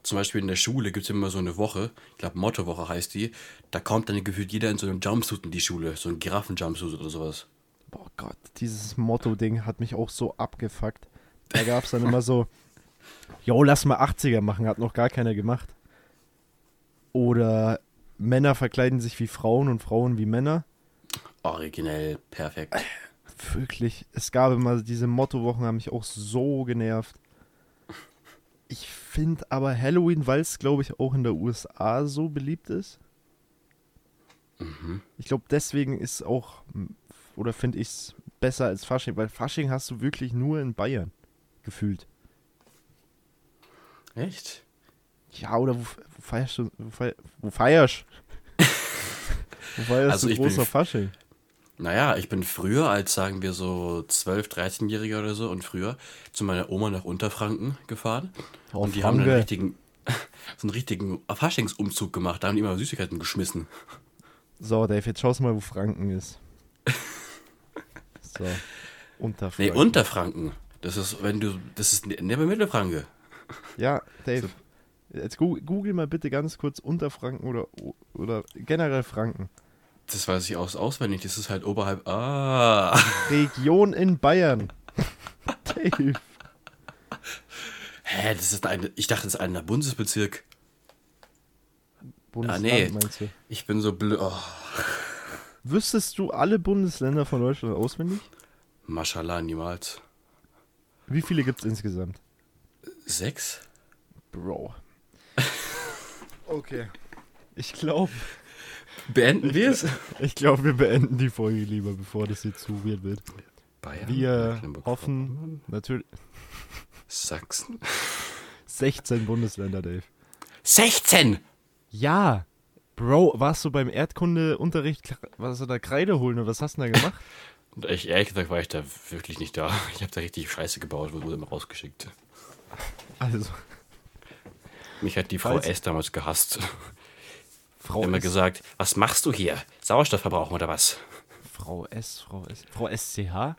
Zum Beispiel in der Schule gibt es immer so eine Woche, ich glaube Mottowoche heißt die, da kommt dann gefühlt jeder in so einem Jumpsuit in die Schule, so ein Giraffen-Jumpsuit oder sowas. Boah Gott, dieses Motto-Ding hat mich auch so abgefuckt. Da gab es dann immer so, yo, lass mal 80er machen, hat noch gar keiner gemacht. Oder Männer verkleiden sich wie Frauen und Frauen wie Männer. Originell, perfekt. Wirklich, es gab immer diese Mottowochen, haben mich auch so genervt. Ich finde aber Halloween, weil es, glaube ich, auch in der USA so beliebt ist. Mhm. Ich glaube, deswegen ist auch, oder finde ich es besser als Fasching, weil Fasching hast du wirklich nur in Bayern gefühlt. Echt? Ja, oder wo, wo feierst du, wo, feier, wo feierst Wo feierst Also du ich bin großer f- Fasching? Naja, ich bin früher als, sagen wir so 12, 13-Jähriger oder so und früher zu meiner Oma nach Unterfranken gefahren. Oh, und die haben dann Franke. richtigen, so einen richtigen Faschingsumzug gemacht. Da haben die immer Süßigkeiten geschmissen. So, Dave, jetzt schaust du mal, wo Franken ist. So, Unterfranken. Nee, Unterfranken. Das ist, wenn du, das ist neben Mittelfranke. Ja, Dave, jetzt gu- google mal bitte ganz kurz Unterfranken oder, oder generell Franken. Das weiß ich aus, auswendig. Das ist halt oberhalb. Ah. Region in Bayern. Dave. Hä, das ist ein, ich dachte, das ist ein Bundesbezirk. Bundesland, nee. meinst du? Ich bin so blöd. Oh. Wüsstest du alle Bundesländer von Deutschland auswendig? Mashallah, niemals. Wie viele gibt es insgesamt? Sechs? Bro. Okay. Ich glaube, Beenden wir es? ich glaube, wir beenden die Folge lieber, bevor das hier zu weird wird. Bayern, Wir Mecklenburg-Vorpommern, hoffen natürlich Sachsen. 16 Bundesländer, Dave. 16! Ja. Bro, warst du beim Erdkundeunterricht, was du da Kreide holen oder was hast du denn da gemacht? Und ich, ehrlich gesagt war ich da wirklich nicht da. Ich habe da richtig Scheiße gebaut, wurde immer rausgeschickt. Also, Mich hat die Frau Falls- S. damals gehasst. Frau immer S. gesagt, was machst du hier? Sauerstoff verbrauchen oder was? Frau S, Frau S. Frau SCH?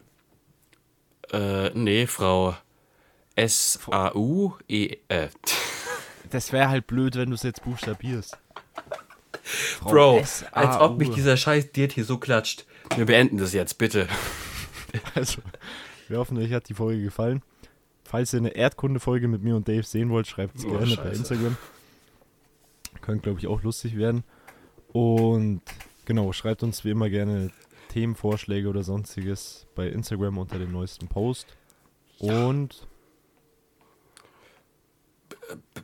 Äh, nee, Frau S-A-U-E. Äh. Das wäre halt blöd, wenn du es jetzt buchstabierst. Frau Bro, als ob mich dieser scheiß Diät hier so klatscht. Wir beenden das jetzt, bitte. Also, wir hoffen, euch hat die Folge gefallen. Falls ihr eine Erdkunde-Folge mit mir und Dave sehen wollt, schreibt es Oh, gerne bei Scheiße. Instagram. Könnte, glaube ich, auch lustig werden. Und genau, schreibt uns wie immer gerne Themenvorschläge oder sonstiges bei Instagram unter dem neuesten Post. Und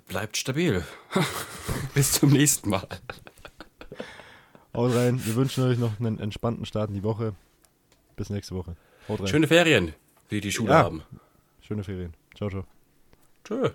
Bleibt stabil. Bis zum nächsten Mal. haut rein. Wir wünschen euch noch einen entspannten Start in die Woche. Bis nächste Woche. Haut rein. Schöne Ferien, die die Schule Ja. haben. Schöne Ferien. Ciao, ciao. Tschö.